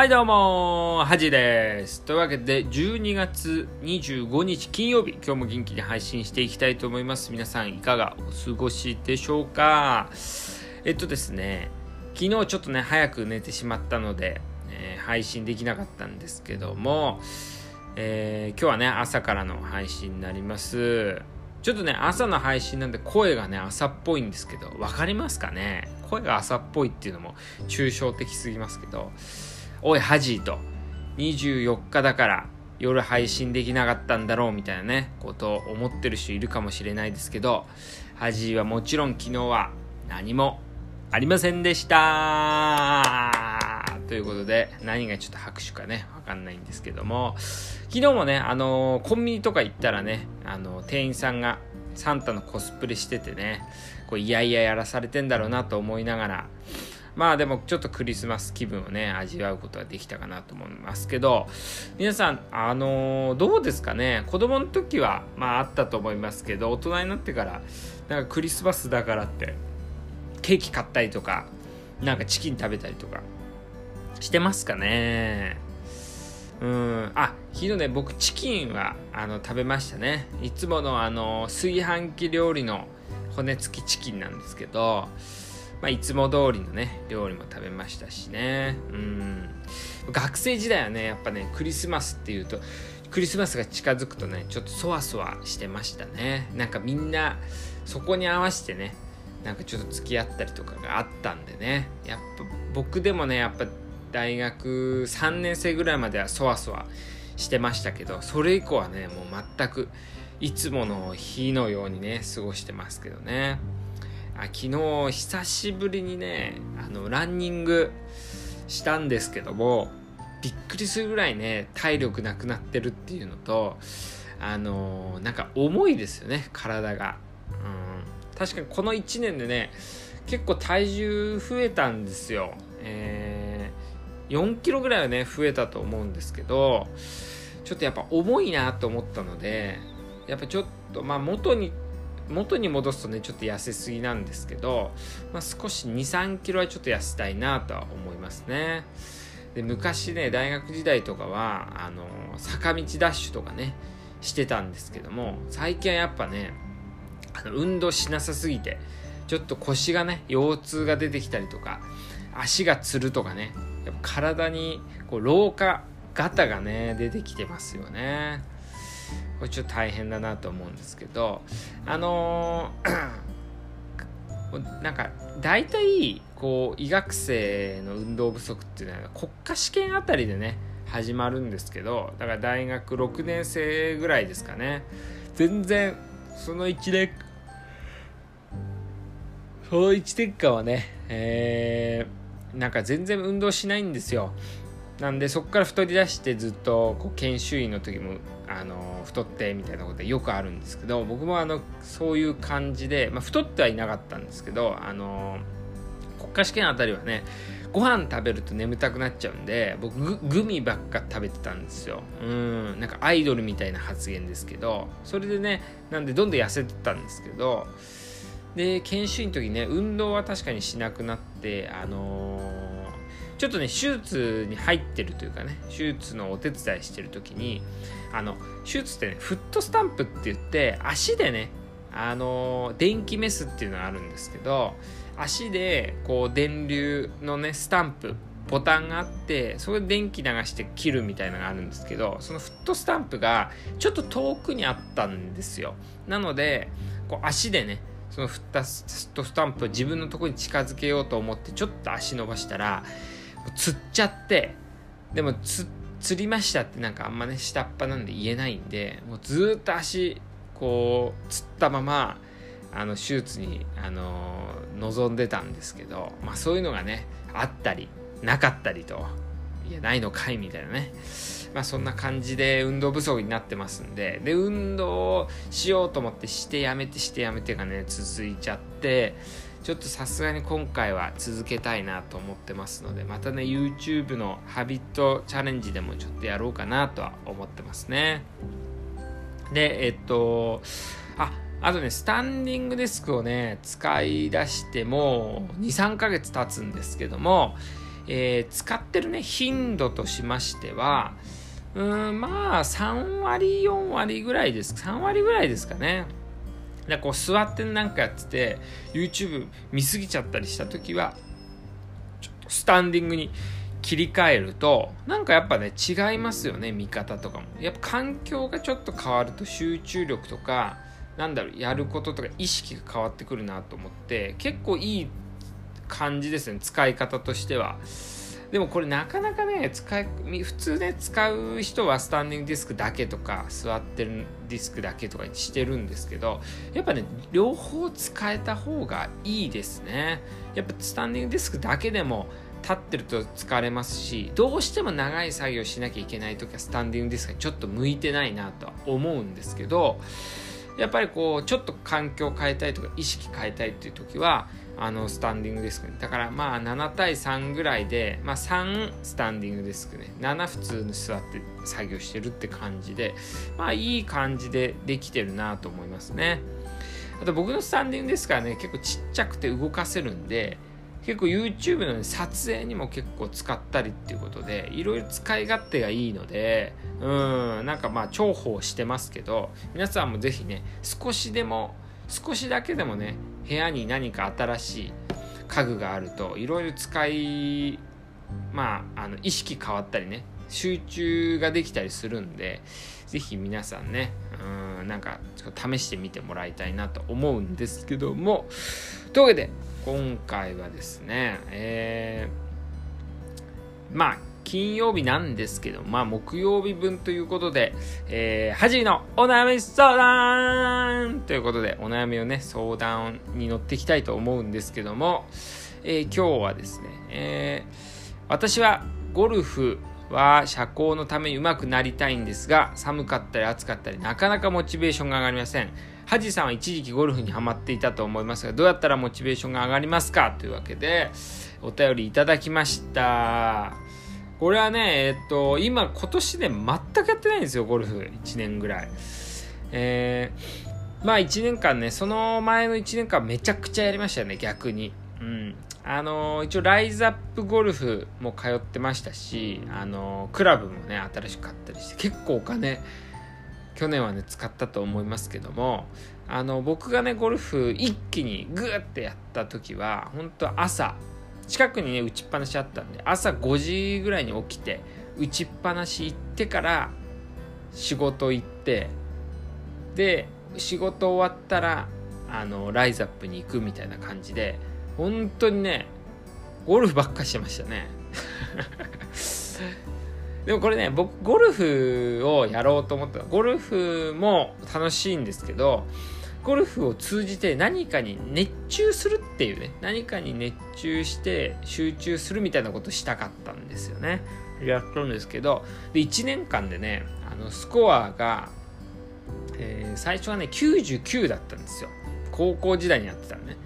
はいどうもはじです。というわけで12月25日金曜日今日も元気に配信していきたいと思います。皆さんいかがお過ごしでしょうか？えっとですね昨日ちょっとね早く寝てしまったので、えー、配信できなかったんですけども、えー、今日はね朝からの配信になります。ちょっとね朝の配信なんで声がね朝っぽいんですけど分かりますかね？声が朝っぽいっていうのも抽象的すぎますけどおい、ハジーと、24日だから夜配信できなかったんだろうみたいなね、ことを思ってる人いるかもしれないですけど、ハジーはもちろん昨日は何もありませんでした。ということで、何がちょっと拍手かね、わかんないんですけども、昨日もね、あのー、コンビニとか行ったらね、あのー、店員さんがサンタのコスプレしててね、こういやいややらされてんだろうなと思いながら、まあでもちょっとクリスマス気分をね、味わうことができたかなと思いますけど、皆さん、あのー、どうですかね？子供の時は、まああったと思いますけど、大人になってから、なんかクリスマスだからって、ケーキ買ったりとか、なんかチキン食べたりとか、してますかね？うん、あ、昨日ね、僕チキンは、あの、食べましたね。いつものあの、炊飯器料理の骨付きチキンなんですけど、まあ、いつも通りのね、料理も食べましたしね。うん。学生時代はね、やっぱね、クリスマスっていうと、クリスマスが近づくとね、ちょっとそわそわしてましたね。なんかみんな、そこに合わせてね、なんかちょっと付き合ったりとかがあったんでね。やっぱ僕でもね、やっぱ大学3年生ぐらいまではそわそわしてましたけど、それ以降はね、もう全くいつもの日のようにね、過ごしてますけどね。あ昨日久しぶりにねあのランニングしたんですけどもびっくりするぐらいね体力なくなってるっていうのとあのなんか重いですよね体が、うん、確かにこの1年でね結構体重増えたんですよ、えー、4キロぐらいはね増えたと思うんですけどちょっとやっぱ重いなと思ったのでやっぱちょっとまあ元に元に戻すとねちょっと痩せすぎなんですけど、まあ、少し2 3キロはちょっと痩せたいなとは思いますね。で昔ね大学時代とかはあの坂道ダッシュとかねしてたんですけども最近はやっぱねあの運動しなさすぎてちょっと腰がね腰痛が出てきたりとか足がつるとかねやっぱ体にこう老化ガタがね出てきてますよね。これちょっと大変だなと思うんですけどあのー、なんか大体こう医学生の運動不足っていうのは国家試験あたりでね始まるんですけどだから大学6年生ぐらいですかね。全然その1年その1年間はねえー、なんか全然運動しないんですよ。なんでそこから太り出してずっとこう研修医の時もあの太ってみたいなことでよくあるんですけど僕もあのそういう感じで、まあ、太ってはいなかったんですけどあの国家試験あたりはねご飯食べると眠たくなっちゃうんで僕グミばっか食べてたんですよ。うんなんかアイドルみたいな発言ですけどそれでねなんでどんどん痩せてたんですけどで研修医の時ね運動は確かにしなくなってあのーちょっとね手術に入ってるというかね手術のお手伝いしてる時にあの手術ってねフットスタンプって言って足でねあの電気メスっていうのがあるんですけど足でこう電流のねスタンプボタンがあってそれで電気流して切るみたいなのがあるんですけどそのフットスタンプがちょっと遠くにあったんですよ。なのでこう足でねそのフットスタンプを自分のとこに近づけようと思ってちょっと足伸ばしたら釣っちゃってでもつ釣りましたってなんかあんまね下っ端なんで言えないんでもうずっと足こう釣ったままあの手術に、あの望んでたんですけど、まあ、そういうのがねあったりなかったりといやないのかいみたいなね。まあそんな感じで運動不足になってますんでで運動をしようと思ってしてやめてしてやめてがね続いちゃってちょっとさすがに今回は続けたいなと思ってますのでまたね YouTube のハビットチャレンジでもちょっとやろうかなとは思ってますねでえっとああとねスタンディングデスクをね使い出しても23ヶ月経つんですけどもえー、使ってるね、頻度としましては、うん、まあ、3割、4割ぐらいです。3割ぐらいですかね。でこう座ってなんかやってて YouTube 見すぎちゃったりした時はちょっとスタンディングに切り替えるとなんかやっぱね違いますよね見方とかも。やっぱ環境がちょっと変わると集中力とかなんだろうやることとか意識が変わってくるなと思って結構いい感じですね使い方としては。でもこれなかなかね使い普通ね使う人はスタンディングディスクだけとか座ってるディスクだけとかにしてるんですけどやっぱね両方使えた方がいいですね。やっぱスタンディングディスクだけでも立ってると疲れますしどうしても長い作業しなきゃいけない時はスタンディングディスクがちょっと向いてないなとは思うんですけどやっぱりこうちょっと環境変えたいとか意識変えたいっていう時はあのスタンディングデスクね。だからまあ7対3ぐらいで、まあ、3スタンディングデスクね。7普通に座って作業してるって感じでまあいい感じでできてるなと思いますね。あと僕のスタンディングデスクはね結構ちっちゃくて動かせるんで結構 YouTube の、ね、撮影にも結構使ったりっていうことでいろいろ使い勝手がいいのでうんなんかまあ重宝してますけど皆さんも是非ね少しでも少しだけでもね部屋に何か新しい家具があるといろいろ使いまああの意識変わったりね集中ができたりするんで是非皆さんねうんなんかちょっと試してみてもらいたいなと思うんですけども。というわけで今回はですね、えー、まあ、金曜日なんですけど、まあ、木曜日分ということで、えー、はじのお悩み相談ということで、お悩みをね、相談に乗っていきたいと思うんですけども、えー、今日はですね、えー、私はゴルフは社交のために上手くなりたいんですが、寒かったり暑かったり、なかなかモチベーションが上がりません。ハジさんは一時期ゴルフにはまっていたと思いますが、どうやったらモチベーションが上がりますか？というわけで、お便りいただきました。これはね、えっと、今、今年で全くやってないんですよ、ゴルフ。1年ぐらい。えー、まあ1年間ね、その前の1年間めちゃくちゃやりましたよね、逆に。うん。あの一応ライズアップゴルフも通ってましたし、あのクラブもね、新しく買ったりして、結構お金、去年はね使ったと思いますけどもあの僕がねゴルフ一気にグーってやった時は本当朝近くにね打ちっぱなしあったんで朝5時ぐらいに起きて打ちっぱなし行ってから仕事行ってで仕事終わったらあのライズアップに行くみたいな感じで本当にねゴルフばっかしてましたね。でもこれね僕ゴルフをやろうと思った。ゴルフも楽しいんですけどゴルフを通じて何かに熱中するっていうね何かに熱中して集中するみたいなことしたかったんですよね。やったんですけどで1年間でねあのスコアが、えー、最初はね99だったんですよ。高校時代にやってたのね。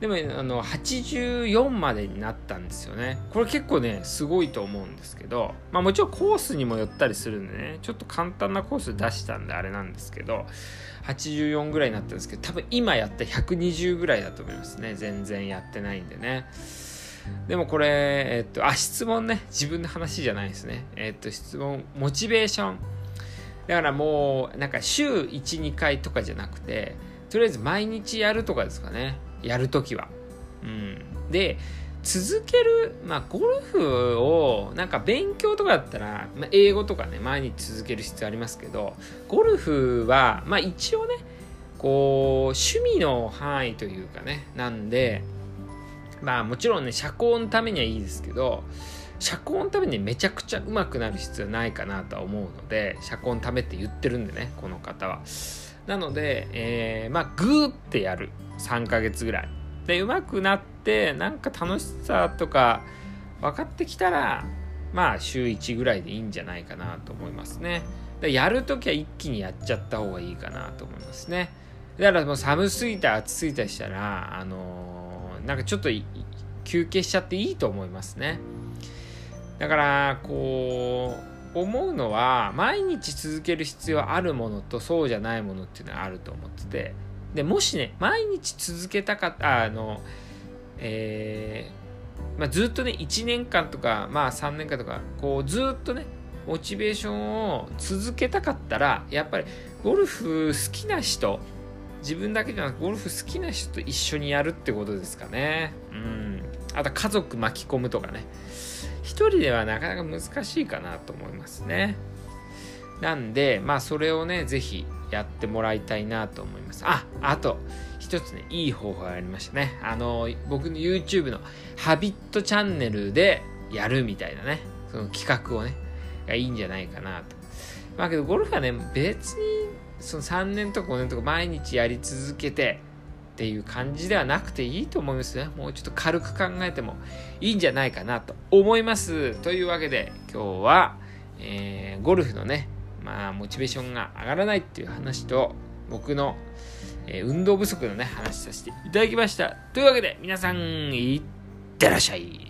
でもあの84までになったんですよね。これ結構ねすごいと思うんですけどまあもちろんコースにもよったりするんでねちょっと簡単なコース出したんであれなんですけど84ぐらいになったんですけど多分今やった120ぐらいだと思いますね。全然やってないんでね。でもこれえっとあ質問ね。自分の話じゃないですね。えっと質問モチベーション。だからもうなんか週12回とかじゃなくてとりあえず毎日やるとかですかね。やるときは。うん。で、続ける、まあ、ゴルフを、なんか勉強とかだったら、まあ、英語とかね、毎日続ける必要ありますけど、ゴルフは、まあ一応ね、こう、趣味の範囲というかね、なんで、まあもちろんね、社交のためにはいいですけど、社交のためにめちゃくちゃ上手くなる必要ないかなとは思うので、社交のためって言ってるんでね、この方は。なので、えー、まあ、グーってやる。3ヶ月ぐらい。で、上手くなって、なんか楽しさとか分かってきたら、まあ、週1ぐらいでいいんじゃないかなと思いますね。でやるときは一気にやっちゃった方がいいかなと思いますね。だからもう寒すぎた暑すぎたりしたら、あのー、なんかちょっと休憩しちゃっていいと思いますね。だから、こう、思うのは毎日続ける必要あるものとそうじゃないものっていうのはあると思っててでもしね毎日続けたかったあのえまあ、ずっとね1年間とかまあ3年間とかこうずっとねモチベーションを続けたかったらやっぱりゴルフ好きな人自分だけじゃなくゴルフ好きな人と一緒にやるってことですかね。うん。あと家族巻き込むとかね。一人ではなかなか難しいかなと思いますね。なんでまあそれをね是非やってもらいたいなと思います。ああと一つねいい方法がありましたね。あの僕の YouTube のハビットチャンネルでやるみたいなねその企画をねがいいんじゃないかなと。まあけどゴルフはね別にその3年とか5年とか毎日やり続けてっていう感じではなくていいと思いますね。もうちょっと軽く考えてもいいんじゃないかなと思います。というわけで今日は、えー、ゴルフのね、まあモチベーションが上がらないっていう話と僕の、えー、運動不足のね話させていただきました。というわけで皆さんいってらっしゃい。